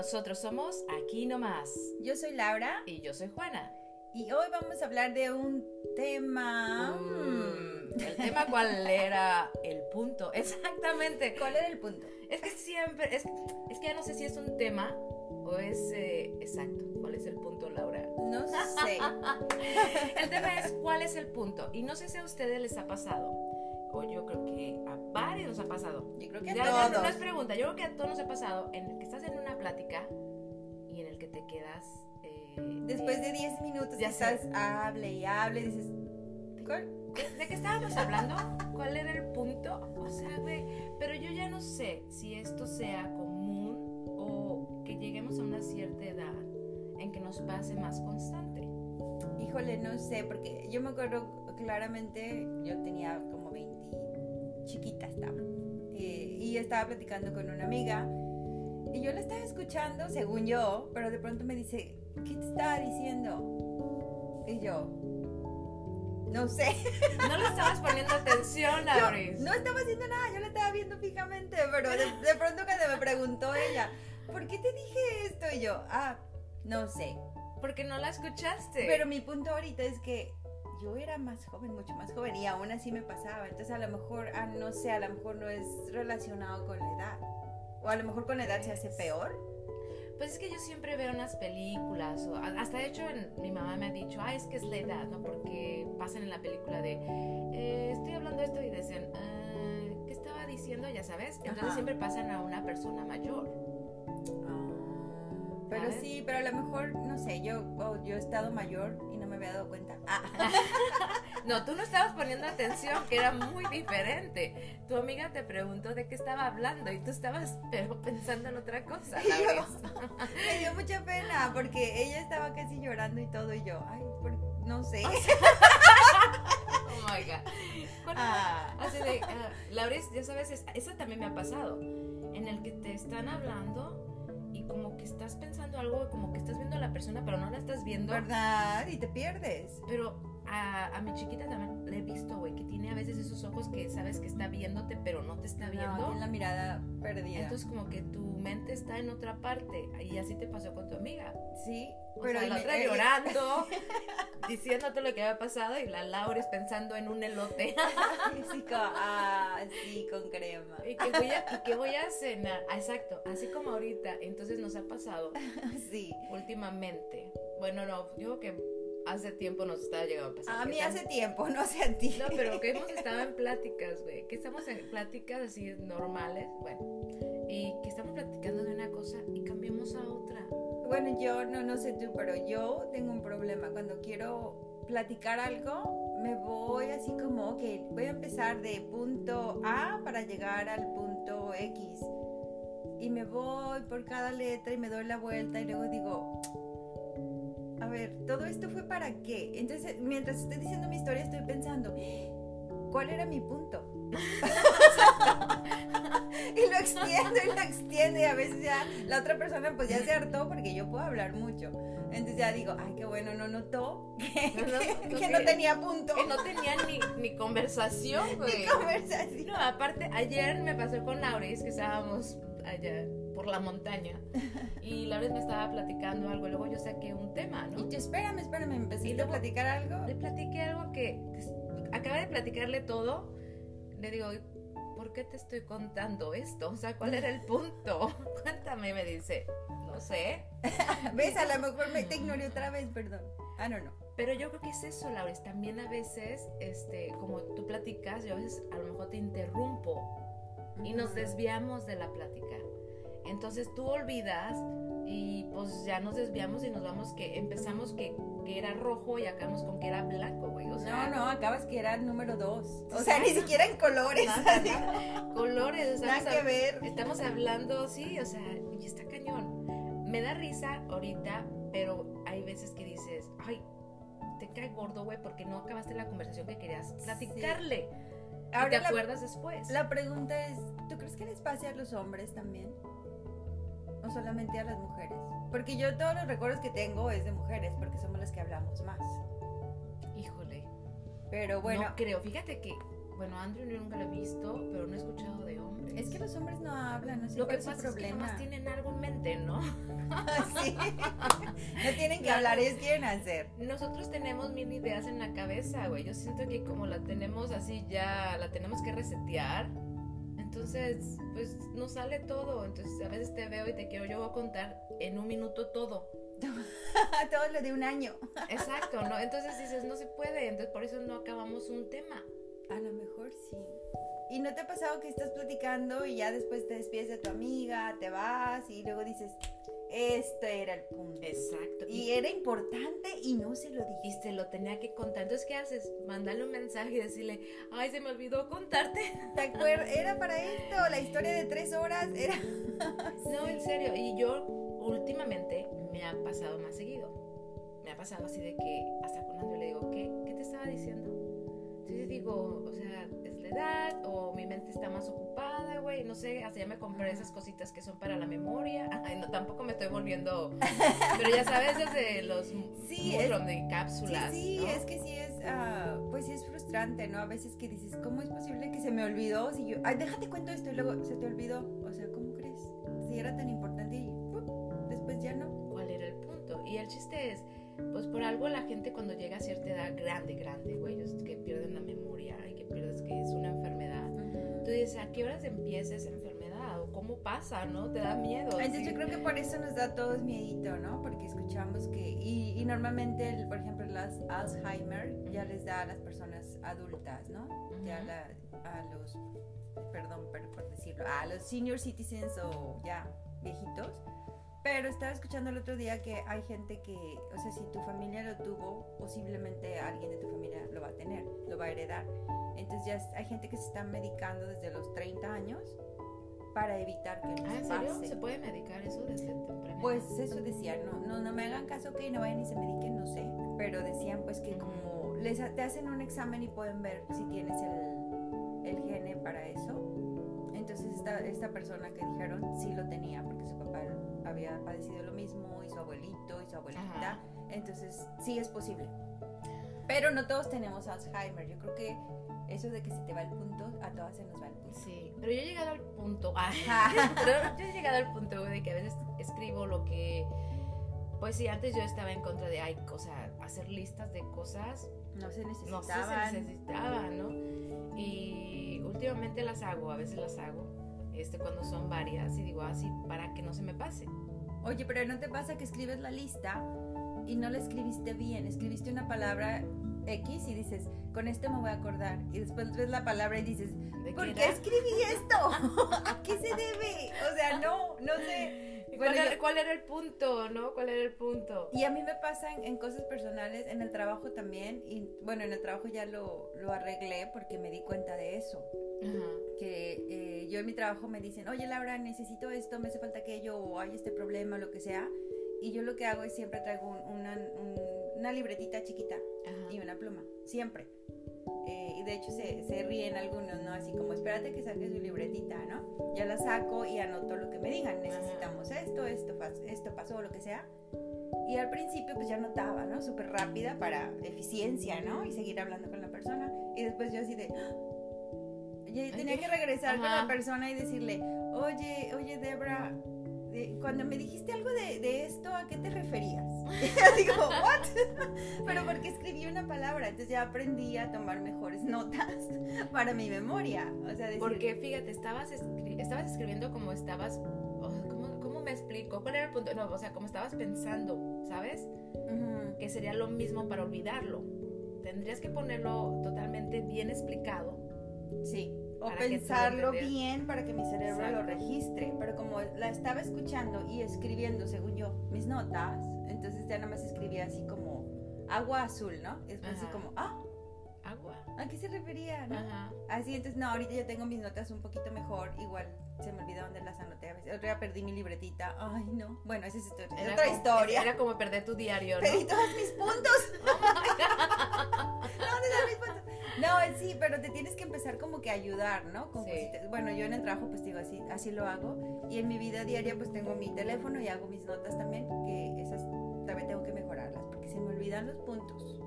nosotros somos Aquí Nomás. Yo soy Laura Y yo soy Juana. y hoy vamos a hablar de un tema... Mm, ¿El tema cuál era? El punto. Exactamente. ¿Cuál era el punto? Es que siempre. Es, es que ya no sé si es un tema o es. eh, exacto. ¿Cuál es el punto, Laura? No sé. El tema es cuál es el punto. Y no sé si a ustedes les ha pasado. O yo creo que a varios nos ha pasado. Yo creo que a Ya, ya, todos. no es pregunta, yo creo que a todos nos ha pasado en el que estás en plática y en el que te quedas. eh, Después de eh, 10 minutos ya estás hable y hable y dices... ¿De qué estábamos hablando? ¿Cuál era el punto? O sea, güey, pero yo ya no sé si esto sea común o que lleguemos a una cierta edad en que nos pase más constante. Híjole, no sé, porque yo me acuerdo claramente, yo tenía como 20, chiquita estaba, eh, y estaba platicando con una amiga, y yo la estaba escuchando, según yo, pero de pronto me dice, ¿qué te estaba diciendo? Y yo, no sé, No le estabas poniendo atención, Lauris. no estaba haciendo nada, yo la estaba viendo fijamente, pero de, de pronto cuando me preguntó ella, ¿por qué te dije esto? Y yo, ah, no sé, Porque no la escuchaste. Pero mi punto ahorita es que yo era más joven, mucho más joven, y aún así me pasaba. Entonces a lo mejor, ah, no sé, a lo mejor no es relacionado con la edad. O a lo mejor con la edad se hace peor. Pues es que yo siempre veo unas películas, o hasta de hecho en- mi mamá me ha dicho, ah, es que es la edad, ¿no? Porque pasan en la película de, eh, estoy hablando de esto y dicen, "Ah, ¿qué estaba diciendo? Ya sabes. Entonces Ajá. siempre pasan a una persona mayor. Pero ¿Sabes? sí, pero a lo mejor, no sé, yo, oh, yo he estado mayor no me había dado cuenta. Ah, No, tú no estabas poniendo atención, que era muy diferente. Tu amiga te preguntó de qué estaba hablando y tú estabas, pero pensando en otra cosa. Yo- Lauris. me dio mucha pena porque ella estaba casi llorando y todo, y yo, ay, por- no sé. Oh my God. Ah. Así de, ah, Lauris, ya sabes, es- eso también me ha pasado. En el que te están hablando como que estás pensando algo, como que estás viendo a la persona, pero no la estás viendo. ¿Verdad? Y te pierdes. Pero a, a mi chiquita también le he visto, güey, que tiene a veces esos ojos que sabes que está viéndote, pero no te está No, viendo. tiene la mirada perdida. Entonces como que tu mente está en otra parte. Y así te pasó con tu amiga. sí, O pero sea, la otra llorando, diciéndote lo que había pasado y la Laura pensando en un elote. Sí, co- ah, sí, con crema. ¿Y qué voy a, y qué voy a cenar? Ah, exacto, así como ahorita. Entonces nos ha pasado Sí. últimamente. Bueno, no, yo creo que hace tiempo nos estaba llegando a pasar. A mí hace tiempo, no sé a ti. No, pero que hemos estado en pláticas, güey. Que estamos en pláticas así normales, bueno. Y que estamos platicando de una cosa y cambiamos a otra. Bueno, yo no, no sé tú, pero yo tengo un problema. Cuando quiero platicar algo, me voy así como, ok, voy a empezar de punto A para llegar al punto X. Y me voy por cada letra y me doy la vuelta y luego digo, ver, ¿todo esto fue para qué? Entonces, mientras estoy diciendo mi historia, estoy pensando, ¿cuál era mi punto? y lo extiendo y lo extiendo y a veces ya la otra persona pues ya se hartó porque yo puedo hablar mucho. Entonces ya digo, ay, qué bueno, no notó que, No, no, que- no, tenía punto. Que no tenían ni, ni conversación, güey. Ni conversación. No, aparte, ayer me pasó con Lauris que estábamos allá por la montaña y Lauris me estaba platicando algo y luego yo saqué un tema, ¿no? Y yo, espérame, espérame, ¿me Y a platicar algo? Le platiqué algo que, que acaba de platicarle todo. Le digo, ¿por qué te estoy contando esto? O sea, ¿cuál era el punto? Cuéntame, me dice. No sé. ¿Ves? A lo mejor me te ignoré otra vez, perdón. Ah, no, no. Pero yo creo que es eso, Lauris. También a veces, este, como tú platicas, yo a veces a lo mejor te interrumpo y nos desviamos de la plática. Entonces tú olvidas y pues ya nos desviamos y nos vamos que empezamos que, que era rojo y acabamos con que era blanco, güey. O sea, No, no, acabas que era número dos. O sea, ni siquiera en colores. Nada, nada. colores, o sea, Nada que ver. Estamos hablando, sí, o sea, y está cañón. Me da risa ahorita, pero hay veces que dices, ay, te cae gordo, güey, porque no acabaste la conversación que querías platicarle. y te Ahora la, acuerdas después. la pregunta es, ¿tú crees que les pase a los hombres también? ¿O solamente a las mujeres? Porque yo todos los recuerdos que tengo es de mujeres, porque somos las que hablamos más. Híjole. Pero bueno, no creo. Fíjate que bueno, Andrew yo nunca lo he visto, pero no he escuchado de hombres. Es que los hombres no hablan, no sé Lo que es pasa es que problema. nomás tienen algo en mente, ¿no? Sí. no tienen que hablar, ellos quieren hacer. Nosotros tenemos mil ideas en la cabeza, güey. Yo siento que como la tenemos así ya, la tenemos que resetear. Entonces, pues nos sale todo. Entonces, a veces te veo y te quiero yo contar en un minuto todo. Todo lo de un año. Exacto, ¿no? Entonces dices, no se puede. Entonces, por eso no acabamos un tema. A lo mejor sí. ¿Y no te ha pasado que estás platicando y ya después te despides de tu amiga, te vas y luego dices, este era el punto? Exacto. Y era importante y no se lo y dije. se lo tenía que contar. Entonces, ¿qué haces? Mandarle un mensaje y decirle, ay, se me olvidó contarte. ¿Te acuerdas? Era para esto, la historia de tres horas era... No, en serio. Y yo últimamente me ha pasado más seguido. Me ha pasado así de que hasta con Andrew le digo, ¿qué? ¿Qué te estaba diciendo? Entonces digo, o sea, edad o mi mente está más ocupada, güey. No sé, hasta ya me compré esas cositas que son para la memoria. Ay, no, tampoco me estoy volviendo... Pero ya sabes, desde los Sí, Mudroom de Sí, cápsulas, sí, ¿no? es que sí es, ah, pues sí es frustrante, ¿no? A veces que dices, ¿cómo es posible que se me olvidó? Si yo, ay, déjate cuento esto y luego se te olvidó. O sea, ¿cómo crees? Si era tan importante y ¡pum! después ya no. cuál era el punto. Y el chiste es, pues por algo la gente cuando llega a cierta edad grande, grande, güey, es que pierden dices, ¿a qué horas empieza esa enfermedad? ¿O cómo pasa, no? Te da miedo. Entonces sí. yo creo que por eso nos da a todos miedito, ¿no? Porque escuchamos que, y, y normalmente, el- por ejemplo, las Alzheimer ya les da a las personas adultas, ¿no? Ya la- a los, perdón por, por decirlo, a los senior citizens o ya viejitos. Pero estaba escuchando el otro día que hay gente que, o sea, si tu familia lo tuvo, posiblemente alguien de tu familia lo va a tener, lo va a heredar. Entonces ya hay gente que se está medicando desde los 30 años para evitar que Ah, ¿en serio? pase. ¿Se puede medicar eso desde temprana Pues eso decían, no, no, no me hagan caso que no vayan y se mediquen, no sé, pero decían pues que como les te hacen un examen y pueden ver si tienes el, el gene para eso. Entonces esta, esta persona que dijeron sí lo tenía porque su papá había padecido lo mismo y su abuelito y su abuelita. Ajá. Entonces sí es posible. Pero no todos tenemos Alzheimer. Yo creo que eso de que se te va el punto, a todas se nos va el punto. Sí, pero yo he llegado al punto, pero yo he llegado al punto de que a veces escribo lo que, pues sí, antes yo estaba en contra de, ay, o sea, hacer listas de cosas No se no necesitaban. si se necesitaba, ¿no? Y últimamente las hago, a veces las hago, este, cuando son varias, y digo así, para que no se me pase. Oye, pero ¿no te pasa que escribes la lista y no la escribiste bien? Escribiste una palabra X y dices, con esto me voy a acordar. Y después ves la palabra y dices, ¿De ¿por qué qué escribí esto? ¿A qué se debe? O sea, no, no sé. ¿Y Bueno, ¿Cuál, era, yo- cuál era el punto, no? ¿Cuál era el punto? Y a mí me pasa en, en cosas personales, en el trabajo también. Y bueno, en el trabajo ya lo, lo arreglé porque me di cuenta de eso. Ajá. que eh, yo en mi trabajo me dicen, oye Laura, necesito esto, me hace falta aquello, o hay este problema, lo que sea. Y yo lo que hago es siempre traigo un- una, un- una libretita chiquita Ajá. y una pluma, siempre. Eh, y de hecho se, se ríen algunos, ¿no? Así como, espérate que saques tu libretita, ¿no? Ya la saco y anoto lo que me digan, necesitamos esto, esto, esto pasó, lo que sea. Y al principio pues ya anotaba, ¿no? Súper rápida para eficiencia, ¿no? Y seguir hablando con la persona. Y después yo así de... ¡ah! Yo tenía que regresar con Ajá. la persona y decirle, oye, oye Debra, de- cuando me dijiste algo de, de esto, ¿a qué te referías? Digo, ¿what? Pero porque escribí una palabra, entonces ya aprendí a tomar mejores notas para mi memoria. O sea, decir, Porque fíjate, estabas, escri- estabas escribiendo como estabas. Oh, ¿cómo, ¿Cómo me explico? ¿Cuál era el punto? No, o sea, como estabas pensando, ¿sabes? Que sería lo mismo para olvidarlo. Tendrías que ponerlo totalmente bien explicado. Sí. O pensarlo bien para que mi cerebro lo registre. Pero como la estaba escuchando y escribiendo, según yo, mis notas, entonces ya nada más escribía así como agua azul, ¿no? Después así como, ah, Agua. ¿a qué se refería? no? Ajá. Así, entonces, no, ahorita ya tengo mis notas un poquito mejor. Igual se me olvidó dónde las anoté a veces. Otro día perdí mi libretita. Ay, no. Bueno, esa es, historia- es otra como- historia. Era como perder tu diario, ¿no? Perdí todos mis puntos. ¿Dónde están mis puntos? No, sí, pero te tienes que empezar como que a ayudar, ¿no? Con Sí. cositas. Bueno, yo en el trabajo pues digo así, así lo hago. Y en mi vida diaria pues tengo mi teléfono y hago mis notas también, que esas también tengo que mejorarlas, porque se me olvidan los puntos.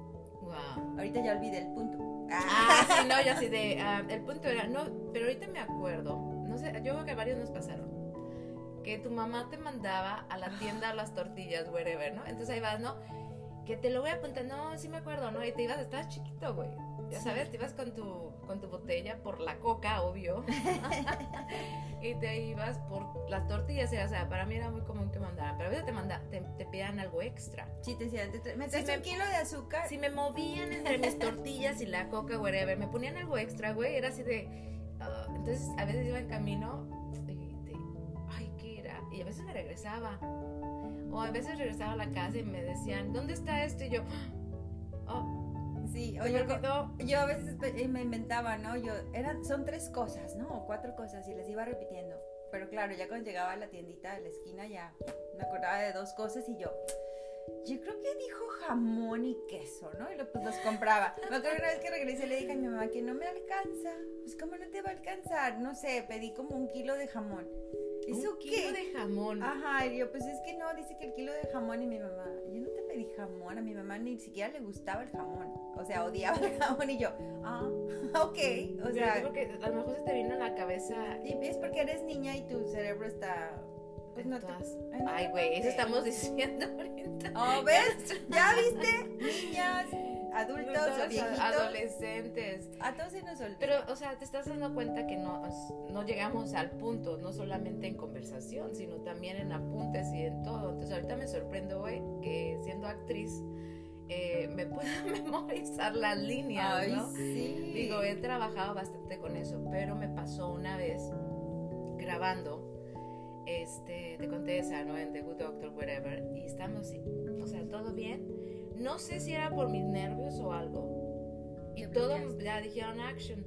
Wow. Ahorita ya olvidé el punto. Ah, sí, no, yo así de. ah, el punto era. No, pero ahorita me acuerdo. No sé, yo creo que varios nos pasaron. Que tu mamá te mandaba a la tienda a las tortillas, wherever, ¿no? Entonces ahí vas, ¿no? Que te lo voy a apuntar. No, sí me acuerdo, ¿no? Y te ibas, estabas chiquito, güey. Ya sabes, te ibas con tu, con tu botella por la coca, obvio. y te ibas por las tortillas. O sea, para mí era muy común que mandaran. Pero a veces te, manda, te, te pedían algo extra. Sí, te decían, ¿me traes me- un kilo de azúcar? Si me movían entre mis tortillas y la coca, whatever, me ponían algo extra, güey, era así de... ah, entonces, a veces iba en camino y de... Ay, ¿qué era? Y a veces me regresaba. O a veces regresaba a la casa y me decían, ¿dónde está esto? Y yo... Sí, co- olvidó. yo a veces eh, me inventaba, ¿no? Yo, eran, son tres cosas, ¿no? O cuatro cosas y les iba repitiendo. Pero claro, ya cuando llegaba a la tiendita de la esquina ya me acordaba de dos cosas y yo, yo creo que dijo jamón y queso, ¿no? Y lo, pues los compraba. Me acuerdo una vez que regresé le dije a mi mamá que no me alcanza. Pues ¿cómo no te va a alcanzar? No sé, pedí como un kilo de jamón. ¿Eso un qué? kilo de jamón. Ajá, y yo, pues es que no, dice que el kilo de jamón y mi mamá, yo no pedí jamón, a mi mamá ni siquiera le gustaba el jamón, o sea, odiaba el jamón y yo, ah, ok, o Pero sea, yo creo que a lo mejor se te vino a la cabeza... y es porque eres niña y tu cerebro está, pues no te... Ay, güey, eso estamos diciendo ahorita. Oh, ¿ves? ¿Ya viste? Niñas, adultos o Todos viejitos, adolescentes. a todos se nos olvida. Pero, o sea, te estás dando cuenta que no, no llegamos al punto, no solamente en conversación, sino también en apuntes y en todo. Entonces, ahorita me sorprendo, güey, que siendo actriz eh, me puedo memorizar las líneas, Ay, ¿no? sí. Digo, he trabajado bastante con eso, pero me pasó una vez grabando, este, te conté esa, ¿no? En The Good Doctor, whatever, y estamos, o sea, todo bien. No sé si era por mis nervios o algo. Y todo, ya dijeron action.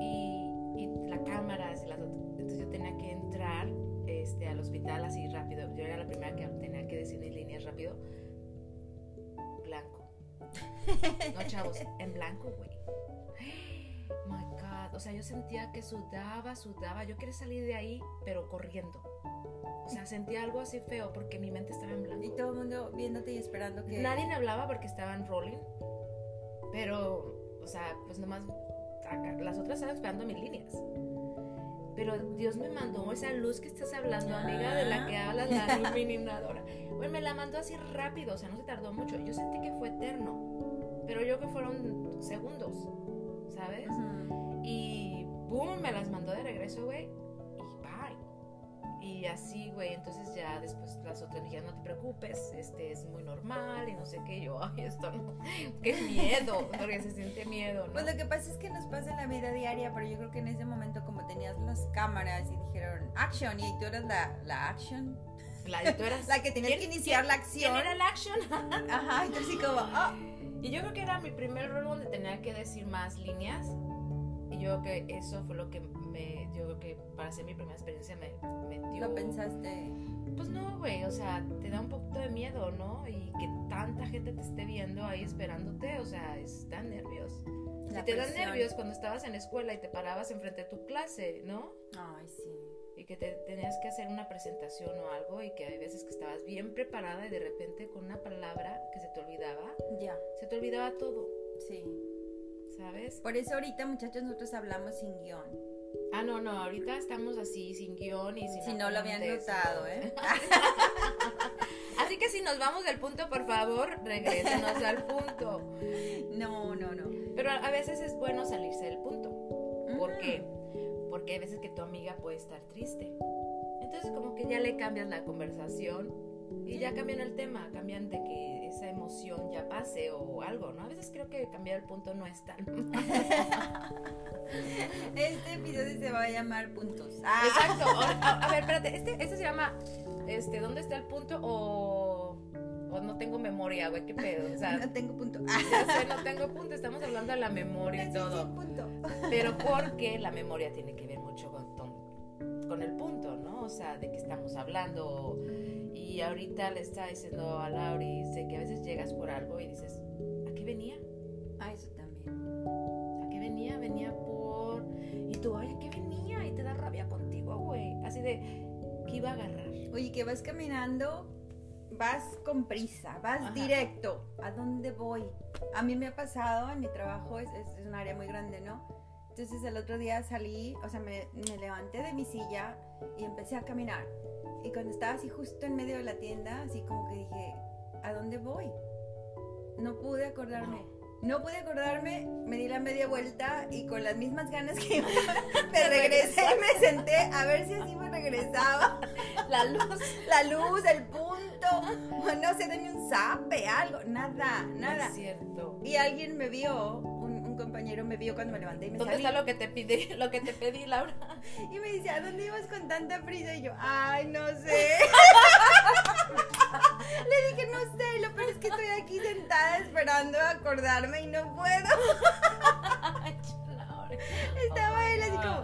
Y, y la cámara, las entonces yo tenía que entrar este, al hospital así rápido. Yo era la primera que tenía que decir mis líneas rápido. Blanco. No, chavos, en blanco, güey. My God. O sea, yo sentía que sudaba, sudaba. Yo quería salir de ahí, pero corriendo. O sea, sentía algo así feo porque mi mente estaba en blanco. Y todo el mundo viéndote y esperando que... Nadie me hablaba porque estaban rolling. Pero, o sea, pues nomás acá- las otras estaban esperando mis líneas. Pero Dios me mandó esa luz que estás hablando, amiga, de la que hablas, la iluminadora. Bueno, me la mandó así rápido, o sea, no se tardó mucho. Yo sentí que fue eterno, pero yo que fueron segundos, ¿sabes? Ujú. Y boom, me las mandó de regreso, güey. Y así, güey. Entonces ya después las otras dijeron, no te preocupes, este es muy normal y no sé qué. Yo, ay, esto no. Qué miedo, porque se siente miedo, ¿no? Pues lo que pasa es que nos pasa en la vida diaria, pero yo creo que en ese momento como tenías las cámaras y dijeron action y tú eras la, la action, La, tú eras- la que tenías que ¿Quién- iniciar la ¿Quién acción. era el action? Ajá, y tú así como, ah, Y yo creo que era mi primer rol donde tenía que decir más líneas. Y yo creo que eso fue lo que me. Yo creo que para hacer mi primera experiencia me metió. lo pensaste. Pues no, güey, o sea, te da un poquito de miedo, ¿no? Y que tanta gente te esté viendo ahí esperándote, o sea, están nervios. La si te dan nervios cuando estabas en la escuela y te parabas enfrente de tu clase, ¿no? Ay, sí. Y que te tenías que hacer una presentación o algo y que hay veces que estabas bien preparada y de repente con una palabra que se te olvidaba, Ya, se te olvidaba todo, sí. ¿sabes? Por eso ahorita, muchachos, nosotros hablamos sin guion. Ah, no, no, ahorita estamos así, sin guion y sin Si no lo habían notado, ¿no? ¿eh? Así que si nos vamos del punto, por favor, regrésenos al punto. No, no, no. Pero a veces es bueno salirse del punto. ¿Por qué? Porque hay veces que tu amiga puede estar triste. Entonces como que ya le cambias la conversación y ya cambian el tema, cambian de que esa emoción ya pase o algo, ¿no? A veces creo que cambiar el punto no es tan... Este episodio se va a llamar puntos. Ah, Exacto. O- a, a ver, espérate, este, este se llama, este, ¿dónde está el punto? O, o no tengo memoria, güey, qué pedo. O sea, no tengo punto. Ya sé, no tengo punto, estamos hablando de la memoria y sí, sí, todo. punto. Pero porque la memoria tiene que ver mucho con, con, el punto, ¿no? O sea, de que estamos hablando. Y ahorita le está diciendo a Lauri, sé que a veces llegas por algo y dices, ¿a qué venía? Ah, eso también. ¿A qué venía? Venía por... Y tú, ay, ¿a qué venía? Y te da rabia contigo, güey. Así de, ¿qué iba a agarrar? Oye, que vas caminando, vas con prisa, vas Ajá. directo. ¿A dónde voy? a mí me ha pasado en mi trabajo, es, es un área muy grande, ¿no? Entonces el otro día salí, o sea, me, me, levanté de mi silla y empecé a caminar. Y cuando estaba así justo en medio de la tienda, así como que dije, ¿a dónde voy? No pude acordarme. No pude acordarme, me di la media vuelta y con las mismas ganas que me regresé y me senté a ver si así me regresaba. La luz. La luz, el punto, no sé, denme un zape, algo, nada, nada. No es cierto. Y alguien me vio, compañero me vio cuando me levanté y me ¿Dónde salí. está lo que te pidí, lo que te pedí, Laura? Y me dice, ¿a dónde ibas con tanta prisa? Y yo, ay, no sé. Le dije, no sé, lo peor es que estoy aquí sentada esperando acordarme y no puedo. Estaba Oh, él así como,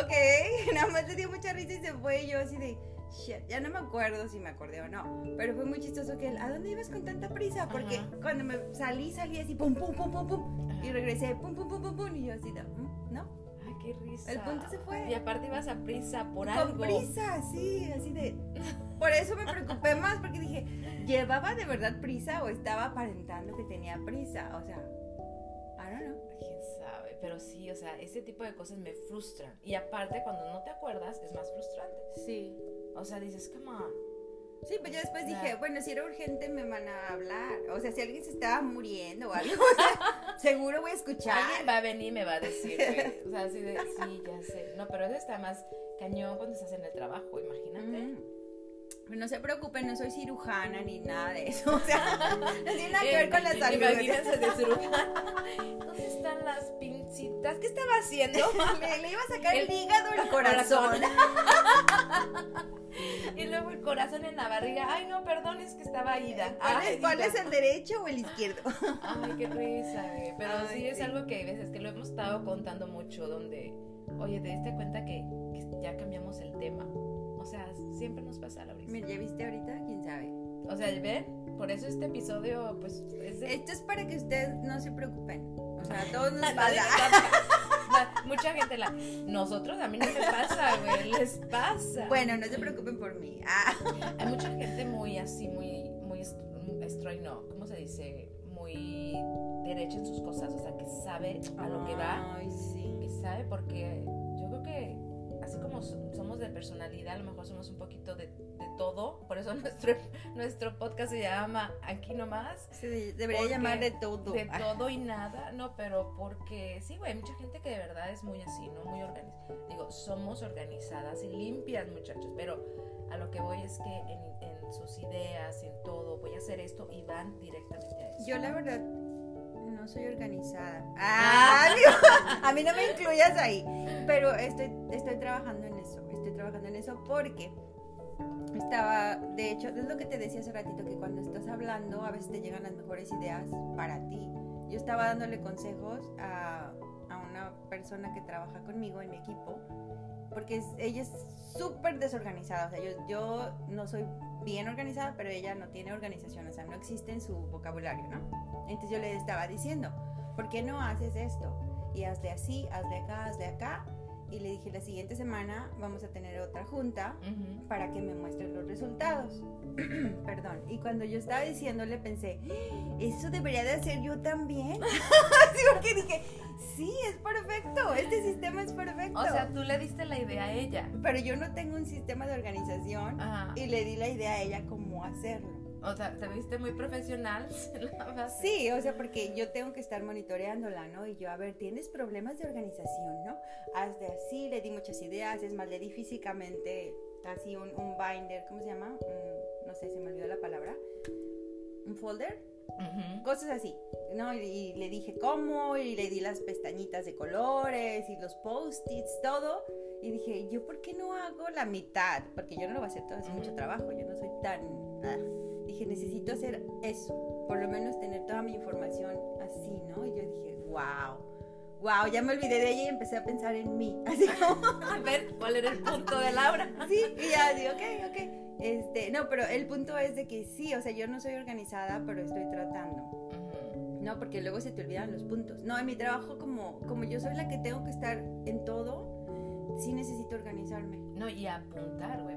ok, nada más le dio mucha risa y se fue y yo así de, shit, ya no me acuerdo si me acordé o no, pero fue muy chistoso que él, ¿a dónde ibas con tanta prisa? Porque Ajá. cuando me salí, salí así, pum, pum, pum, pum, pum, y regresé, pum, pum, pum, pum, pum, y yo así "Mm, ¿no? Ay, qué risa. El punto se fue. Y aparte ibas a prisa por Con algo. prisa, sí, así de... Por eso me preocupé más, porque dije, ¿llevaba de verdad prisa o estaba aparentando que tenía prisa? O sea. Quién sabe, pero sí, o sea, ese tipo de cosas me frustran. Y aparte, cuando no te acuerdas, es más frustrante. Sí. O sea, dices, come on. Sí, pues yo después dije, bueno, si era urgente me van a hablar. O sea, si alguien se estaba muriendo o algo, o sea, seguro voy a escuchar. Alguien va a venir y me va a decir, güey. O sea, así de, sí, ya sé. No, pero eso está más cañón cuando estás en el trabajo, imagínate. Mm. Pero no se preocupen, no soy cirujana ni nada de eso. O sea, no tiene nada que ver con la Eh, salud. Imagínense de cirujano. ¿Dónde están las pincitas? ¿Qué estaba haciendo? Le, le iba a sacar el, El- hígado, el corazón. y luego el corazón en la barriga. Ay, no, perdón, es que estaba ida. ¿Cuál, Ay, es, cuál ida. es el derecho o el izquierdo? Ay, qué risa, güey. Pero Ay, sí es algo que hay veces que lo hemos estado contando mucho, donde, oye, te diste cuenta que, que ya cambiamos el tema. Siempre nos pasa, Laurita. Mira, ¿ya viste ahorita? ¿Quién sabe? O sea, ¿ven? Por eso este episodio, pues, es de... Esto es para que ustedes no se preocupen. O sea, a todos nos pasa. Mucha gente la... Nosotros, a mí no me pasa, güey, les pasa. Bueno, no se preocupen por mí. Ah, Hay mucha gente muy así, muy, muy est- straight, no, ¿cómo se dice? Muy derecha en sus cosas, o sea, que sabe a lo que va, Ay, sí. que sabe porque como somos de personalidad, a lo mejor somos un poquito de, de todo, por eso nuestro, nuestro podcast se llama Aquí Nomás, Se de- debería llamar de todo. de todo y nada, no, pero porque sí, güey, hay mucha gente que de verdad es muy así, ¿no? Muy organizada. Digo, somos organizadas y limpias, muchachos, pero a lo que voy es que en, en sus ideas, en todo, voy a hacer esto y van directamente a eso. Yo la verdad no soy organizada. Ah. Ah, a mí no me incluyas ahí. Pero estoy, estoy trabajando en eso. Estoy trabajando en eso porque estaba, de hecho, es lo que te decía hace ratito, que cuando estás hablando a veces te llegan las mejores ideas para ti. Yo estaba dándole consejos a, a una persona que trabaja conmigo en mi equipo, porque es- ella es súper desorganizada. O sea, yo, yo no soy bien organizada, pero ella no tiene organización, o sea, no existe en su vocabulario, ¿no? Entonces yo le estaba diciendo, ¿por qué no haces esto? Y hazle así, hazle acá, hazle acá. Y le dije, la siguiente semana vamos a tener otra junta para que me muestres los resultados. Perdón. Y cuando yo estaba diciéndole pensé, "¡Ah! eso debería de hacer yo también. Así porque dije, sí, es perfecto, este sistema es perfecto. O sea, tú le diste la idea a ella. Pero yo no tengo un sistema de organización Ajá. y le di la idea a ella cómo hacerlo. O sea, te viste muy profesional. Sí, o sea, porque yo tengo que estar monitoreándola, ¿no? Y yo, a ver, ¿tienes problemas de organización, no? Hazte así, le di muchas ideas, es más, le di físicamente así un, un binder, ¿cómo se llama? Un- no sé, se me olvidó la palabra. Un folder, cosas así, ¿no? Y, y le dije cómo, y le di las pestañitas de colores, y los post-its, todo. Y dije, ¿yo por qué no hago la mitad? Porque yo no lo voy a hacer todo, es mucho trabajo, yo no soy tan... ah. Dije, necesito hacer eso, por lo menos tener toda mi información así, ¿no? Y yo dije, wow, wow, ya me olvidé de ella y empecé a pensar en mí, así como... A ver, ¿cuál era el punto de Laura? Sí, y ya digo, ok, ok. Este, no, pero el punto es de que sí, o sea, yo no soy organizada, pero estoy tratando. No, porque luego se te olvidan los puntos. No, en mi trabajo, como, como yo soy la que tengo que estar en todo, sí necesito organizarme. No, y apuntar, güey.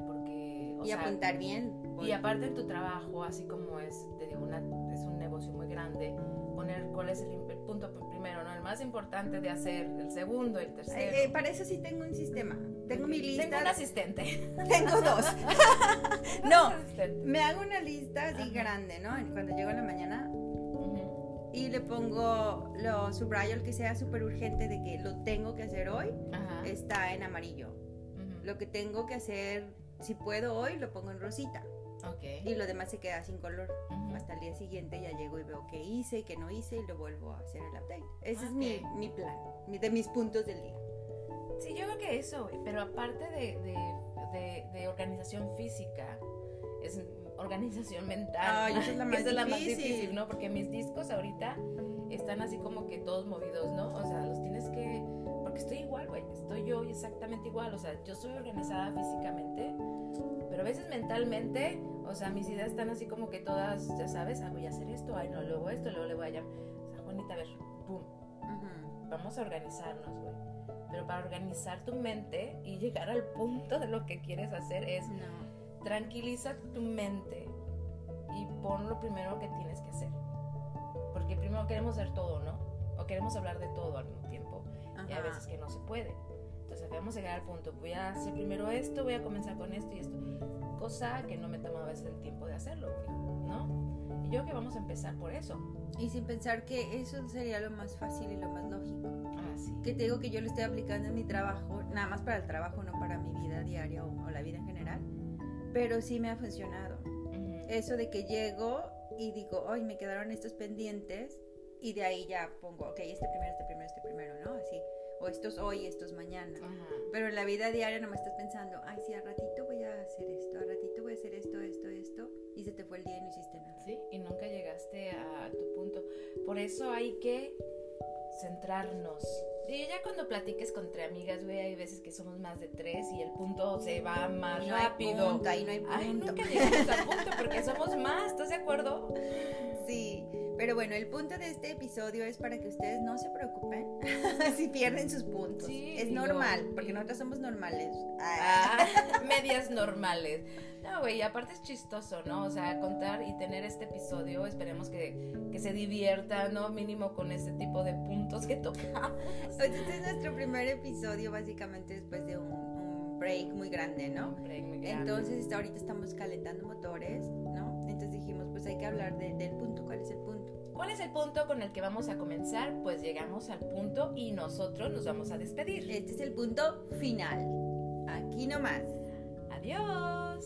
O y sea, apuntar bien. Y aparte en tu trabajo, así como es, te digo, una, es un negocio muy grande, poner cuál es el, el punto primero, ¿no? El más importante de hacer, el segundo, el tercero. Eh, eh, para eso sí tengo un sistema. Tengo mi lista. Tengo un asistente. Tengo dos. no, me hago una lista así grande, ¿no? Cuando llego en la mañana y le pongo, lo subrayo el que sea súper urgente de que lo tengo que hacer hoy, está en amarillo. Lo que tengo que hacer, si puedo hoy, lo pongo en rosita. Y lo demás se queda sin color. Hasta el día siguiente ya llego y veo qué hice, qué no hice y lo vuelvo a hacer el update. Ese es mi, mi plan, de mis puntos del día. Sí, yo creo que eso, pero aparte de, de, de- de organización física, es organización mental. Esa es la más Esa es la más difícil, ¿no? Porque mis discos ahorita están así como que todos movidos, ¿no? O sea, los tienes que... Porque estoy igual, güey, estoy yo exactamente igual, o sea, yo soy organizada físicamente, pero a veces mentalmente, o sea, mis ideas están así como que todas, ya sabes, ah, voy a hacer esto, ay, no, luego esto, luego le voy a llamar. O sea, Juanita, a ver, pum, Ujú. vamos a organizarnos, güey. Pero para organizar tu mente y llegar al punto de lo que quieres hacer es No. tranquiliza tu mente y pon lo primero que tienes que hacer. Porque primero queremos hacer todo, ¿no? O queremos hablar de todo al mismo. Y hay veces que no se puede. Entonces vamos a llegar al punto, voy a hacer primero esto, voy a comenzar con esto y esto. Cosa que no me toma a veces el tiempo de hacerlo, ¿no? Y yo creo que vamos a empezar por eso. Y sin pensar que eso sería lo más fácil y lo más lógico. Ah, sí. Que te digo que yo lo estoy aplicando en mi trabajo, nada más para el trabajo, no para mi vida diaria o, o la vida en general. Pero sí me ha funcionado. Ujú. Eso de que llego y digo, hoy me quedaron estos pendientes y de ahí ya pongo, ok, este primero, este primero, este primero, ¿no? Así. O estos hoy, estos mañana. Ajá. Pero en la vida diaria no me estás pensando, ay, sí, a ratito voy a hacer esto, a ratito voy a hacer esto, esto, esto, y se te fue el día y no hiciste nada. Sí, y nunca llegaste a tu punto. Por eso hay que centrarnos. Y ya cuando platiques con tres amigas, güey, hay veces que somos más de tres y el punto se va más no hay rápido. punto, ahí no hay Ay, punto. nunca llegamos al punto porque somos más, ¿estás de acuerdo? Sí, pero bueno, el punto de este episodio es para que ustedes no se preocupen si pierden sus puntos. Sí, es digo, normal, porque y- nosotros somos normales. Ah, medias normales. No, güey, aparte es chistoso, ¿no? O sea, contar y tener este episodio, esperemos que, que se divierta, ¿no? Mínimo con este tipo de puntos que tocamos. Este es nuestro primer episodio, básicamente después de un, un break muy grande, ¿no? Hombre, muy grande. Entonces ahorita estamos calentando motores, ¿no? Entonces dijimos, pues hay que hablar de- del punto. ¿Cuál es el punto? ¿Cuál es el punto con el que vamos a comenzar? Pues llegamos al punto y nosotros nos vamos a despedir. Este es el punto final. Aquí nomás. Adiós.